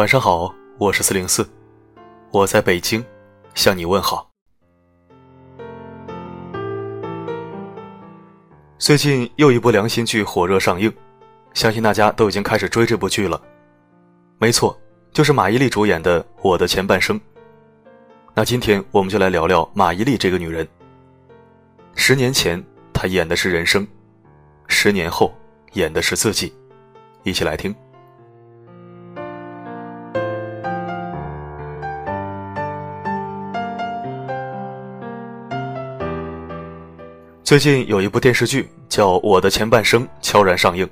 晚上好，我是四零四，我在北京向你问好。最近又一部良心剧火热上映，相信大家都已经开始追这部剧了。没错，就是马伊琍主演的《我的前半生》。那今天我们就来聊聊马伊琍这个女人。十年前，她演的是人生；十年后，演的是自己。一起来听。最近有一部电视剧叫《我的前半生》悄然上映，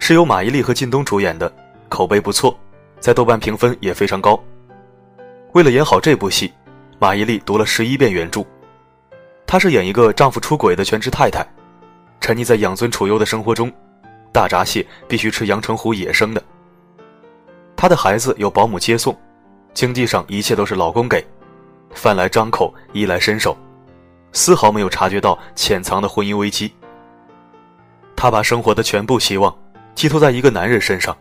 是由马伊琍和靳东主演的，口碑不错，在豆瓣评分也非常高。为了演好这部戏，马伊琍读了十一遍原著。她是演一个丈夫出轨的全职太太，沉溺在养尊处优的生活中。大闸蟹必须吃阳澄湖野生的。她的孩子有保姆接送，经济上一切都是老公给，饭来张口，衣来伸手，丝毫没有察觉到潜藏的婚姻危机。她把生活的全部希望寄托在一个男人身上，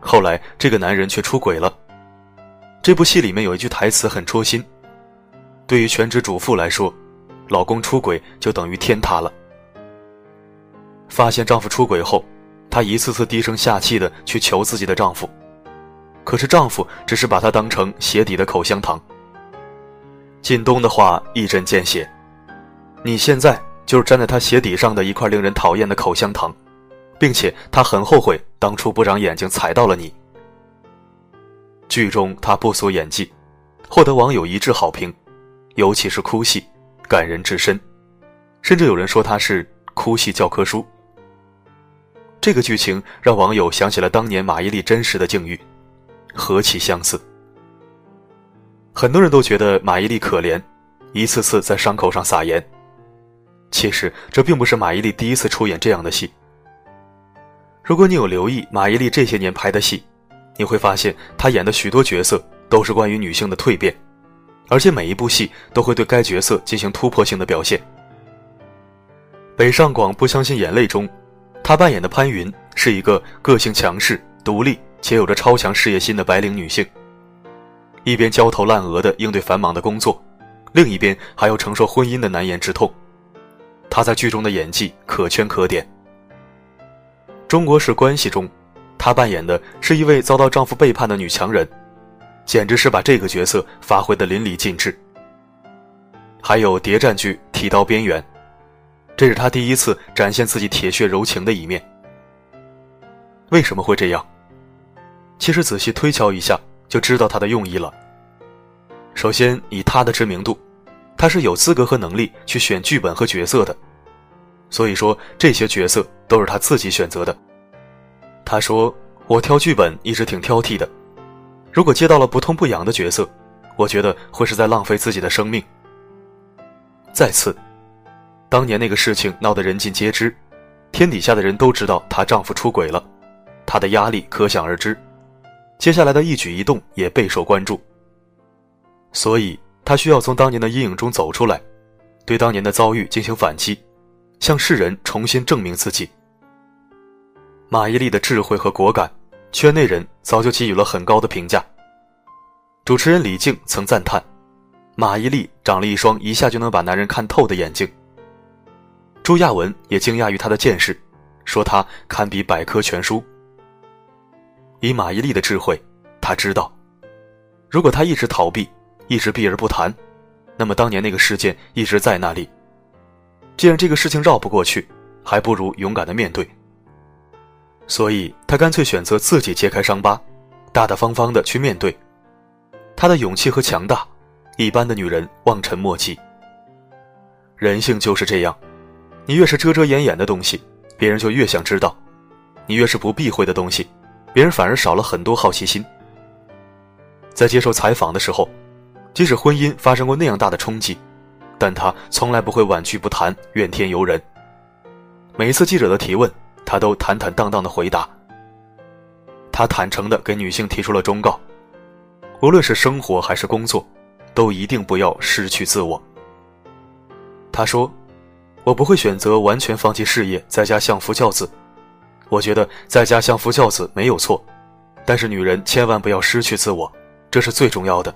后来这个男人却出轨了。这部戏里面有一句台词很戳心：对于全职主妇来说，老公出轨就等于天塌了。发现丈夫出轨后。她一次次低声下气的去求自己的丈夫，可是丈夫只是把她当成鞋底的口香糖。靳东的话一针见血，你现在就是粘在他鞋底上的一块令人讨厌的口香糖，并且他很后悔当初不长眼睛踩到了你。剧中他不俗演技，获得网友一致好评，尤其是哭戏，感人至深，甚至有人说他是哭戏教科书。这个剧情让网友想起了当年马伊琍真实的境遇，何其相似！很多人都觉得马伊琍可怜，一次次在伤口上撒盐。其实这并不是马伊琍第一次出演这样的戏。如果你有留意马伊琍这些年拍的戏，你会发现她演的许多角色都是关于女性的蜕变，而且每一部戏都会对该角色进行突破性的表现。《北上广不相信眼泪》中。她扮演的潘云是一个个性强势、独立且有着超强事业心的白领女性，一边焦头烂额地应对繁忙的工作，另一边还要承受婚姻的难言之痛。她在剧中的演技可圈可点。中国式关系中，她扮演的是一位遭到丈夫背叛的女强人，简直是把这个角色发挥的淋漓尽致。还有谍战剧《提刀边缘》。这是她第一次展现自己铁血柔情的一面。为什么会这样？其实仔细推敲一下，就知道她的用意了。首先，以他的知名度，他是有资格和能力去选剧本和角色的。所以说，这些角色都是他自己选择的。他说：“我挑剧本一直挺挑剔的，如果接到了不痛不痒的角色，我觉得会是在浪费自己的生命。”再次。当年那个事情闹得人尽皆知，天底下的人都知道她丈夫出轨了，她的压力可想而知，接下来的一举一动也备受关注。所以她需要从当年的阴影中走出来，对当年的遭遇进行反击，向世人重新证明自己。马伊琍的智慧和果敢，圈内人早就给予了很高的评价。主持人李静曾赞叹，马伊琍长了一双一下就能把男人看透的眼睛。朱亚文也惊讶于他的见识，说他堪比百科全书。以马伊琍的智慧，他知道，如果他一直逃避，一直避而不谈，那么当年那个事件一直在那里。既然这个事情绕不过去，还不如勇敢的面对。所以他干脆选择自己揭开伤疤，大大方方的去面对。他的勇气和强大，一般的女人望尘莫及。人性就是这样。你越是遮遮掩掩的东西，别人就越想知道；你越是不避讳的东西，别人反而少了很多好奇心。在接受采访的时候，即使婚姻发生过那样大的冲击，但他从来不会婉拒不谈、怨天尤人。每一次记者的提问，他都坦坦荡荡的回答。他坦诚的给女性提出了忠告：无论是生活还是工作，都一定不要失去自我。他说。我不会选择完全放弃事业，在家相夫教子。我觉得在家相夫教子没有错，但是女人千万不要失去自我，这是最重要的。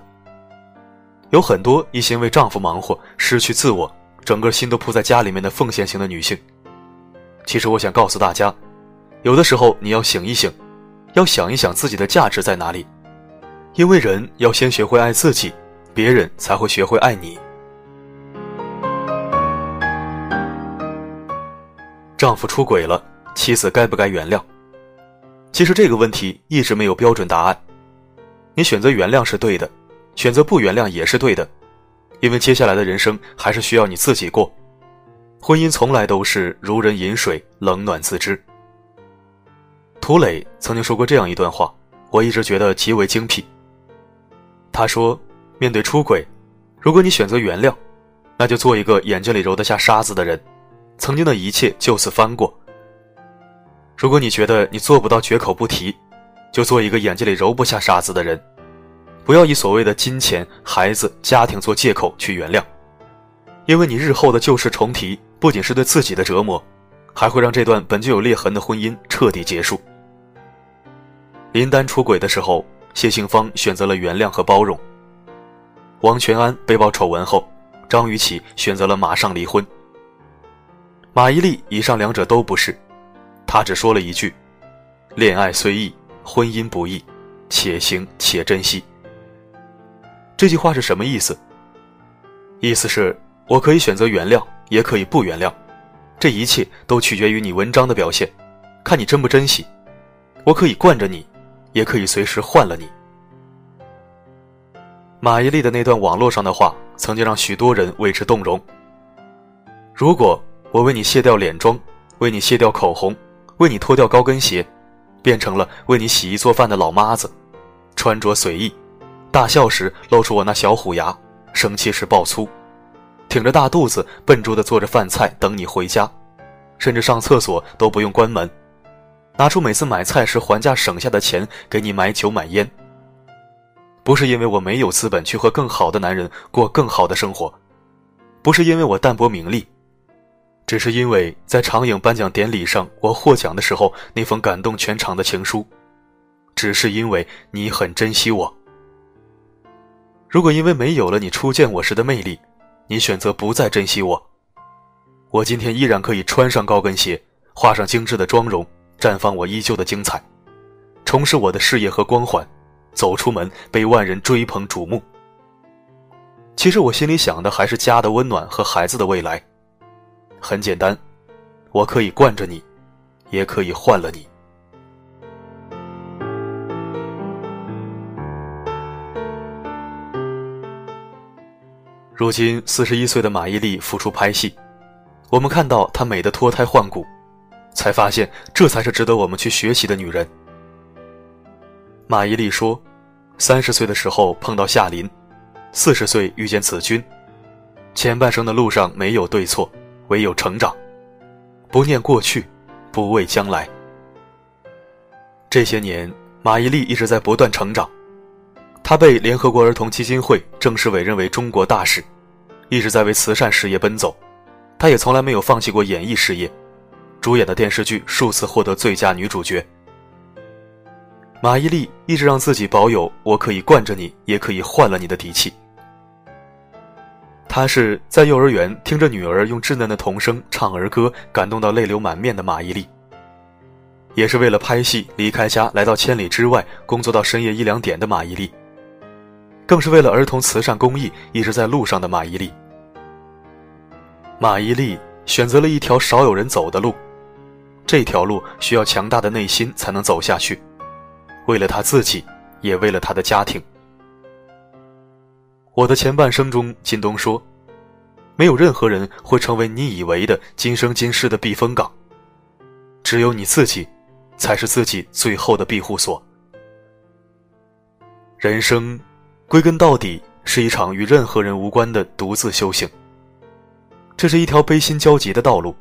有很多一心为丈夫忙活，失去自我，整个心都扑在家里面的奉献型的女性。其实我想告诉大家，有的时候你要醒一醒，要想一想自己的价值在哪里。因为人要先学会爱自己，别人才会学会爱你。丈夫出轨了，妻子该不该原谅？其实这个问题一直没有标准答案。你选择原谅是对的。选择不原谅也是对的，因为接下来的人生还是需要你自己过。婚姻从来都是如人饮水，冷暖自知。涂磊曾经说过这样一段话，我一直觉得极为精辟。他说：“面对出轨，如果你选择原谅，那就做一个眼睛里揉得下沙子的人，曾经的一切就此翻过。如果你觉得你做不到绝口不提，就做一个眼睛里揉不下沙子的人。”不要以所谓的金钱、孩子、家庭做借口去原谅，因为你日后的旧事重提，不仅是对自己的折磨，还会让这段本就有裂痕的婚姻彻底结束。林丹出轨的时候，谢杏芳选择了原谅和包容；王全安被曝丑闻后，张雨绮选择了马上离婚。马伊琍以上两者都不是，她只说了一句：“恋爱虽易，婚姻不易，且行且珍惜。”这句话是什么意思？意思是我可以选择原谅，也可以不原谅，这一切都取决于你文章的表现，看你珍不珍惜。我可以惯着你，也可以随时换了你。马伊琍的那段网络上的话，曾经让许多人为之动容。如果我为你卸掉脸妆，为你卸掉口红，为你脱掉高跟鞋，变成了为你洗衣做饭的老妈子，穿着随意。大笑时露出我那小虎牙，生气时爆粗，挺着大肚子笨拙地做着饭菜等你回家，甚至上厕所都不用关门，拿出每次买菜时还价省下的钱给你买酒买烟。不是因为我没有资本去和更好的男人过更好的生活，不是因为我淡泊名利，只是因为在长影颁奖典礼上我获奖的时候那封感动全场的情书，只是因为你很珍惜我。如果因为没有了你初见我时的魅力，你选择不再珍惜我，我今天依然可以穿上高跟鞋，画上精致的妆容，绽放我依旧的精彩，重拾我的事业和光环，走出门被万人追捧瞩目。其实我心里想的还是家的温暖和孩子的未来。很简单，我可以惯着你，也可以换了你。如今四十一岁的马伊琍复出拍戏，我们看到她美的脱胎换骨，才发现这才是值得我们去学习的女人。马伊琍说：“三十岁的时候碰到夏琳，四十岁遇见子君，前半生的路上没有对错，唯有成长。不念过去，不畏将来。这些年，马伊琍一直在不断成长。”他被联合国儿童基金会正式委任为中国大使，一直在为慈善事业奔走。他也从来没有放弃过演艺事业，主演的电视剧数次获得最佳女主角。马伊琍一直让自己保有“我可以惯着你，也可以换了你”的底气。她是在幼儿园听着女儿用稚嫩的童声唱儿歌，感动到泪流满面的马伊琍。也是为了拍戏离开家来到千里之外工作到深夜一两点的马伊琍。更是为了儿童慈善公益一直在路上的马伊琍。马伊琍选择了一条少有人走的路，这条路需要强大的内心才能走下去，为了她自己，也为了她的家庭。我的前半生中，靳东说：“没有任何人会成为你以为的今生今世的避风港，只有你自己，才是自己最后的庇护所。”人生。归根到底，是一场与任何人无关的独自修行。这是一条悲心交集的道路，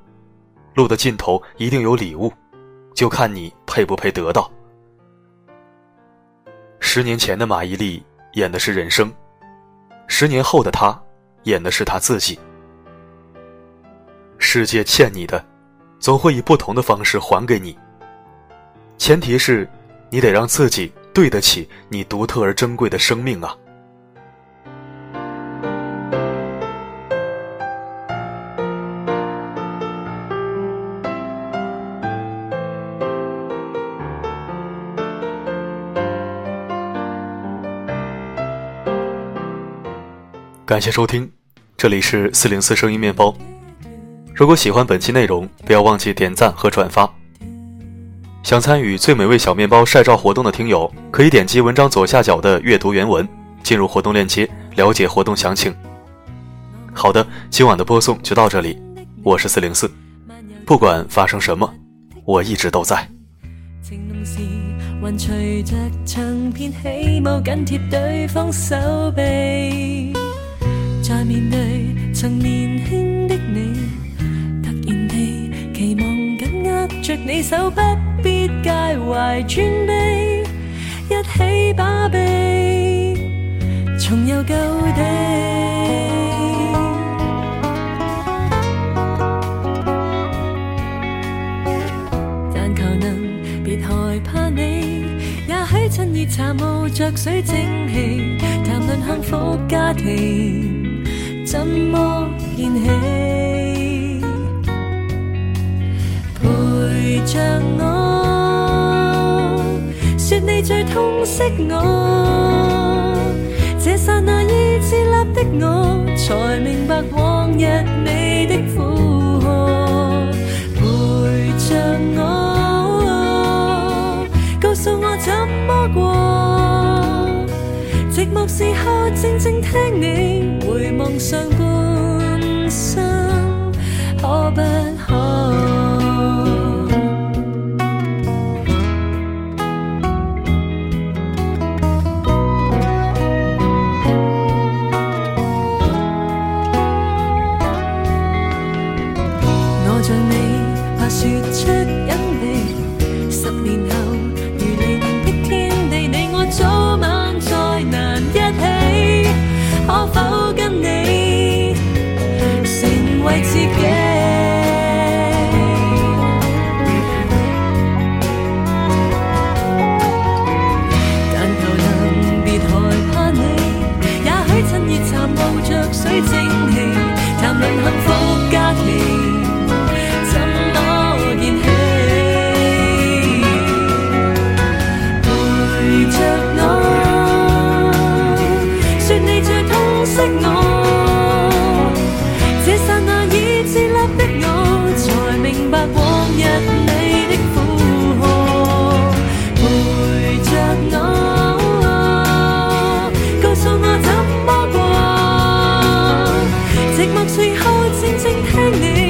路的尽头一定有礼物，就看你配不配得到。十年前的马伊琍演的是人生，十年后的她演的是她自己。世界欠你的，总会以不同的方式还给你。前提是，你得让自己对得起你独特而珍贵的生命啊！感谢收听，这里是四零四声音面包。如果喜欢本期内容，不要忘记点赞和转发。想参与最美味小面包晒照活动的听友，可以点击文章左下角的阅读原文，进入活动链接了解活动详情。好的，今晚的播送就到这里，我是四零四，不管发生什么，我一直都在。在面对曾年轻的你，突然地期望紧握着你手，不必介怀尊卑，一起把臂重游旧地。但求能别害怕你，也许趁热茶冒着水蒸气，谈论幸福家庭。怎么建起？陪着我，说你最痛惜我。这刹那已自立的我，才明白往日你的负荷。陪着我，告诉我怎么过。寂寞时候，静静听你。上半生，最后，静静听你。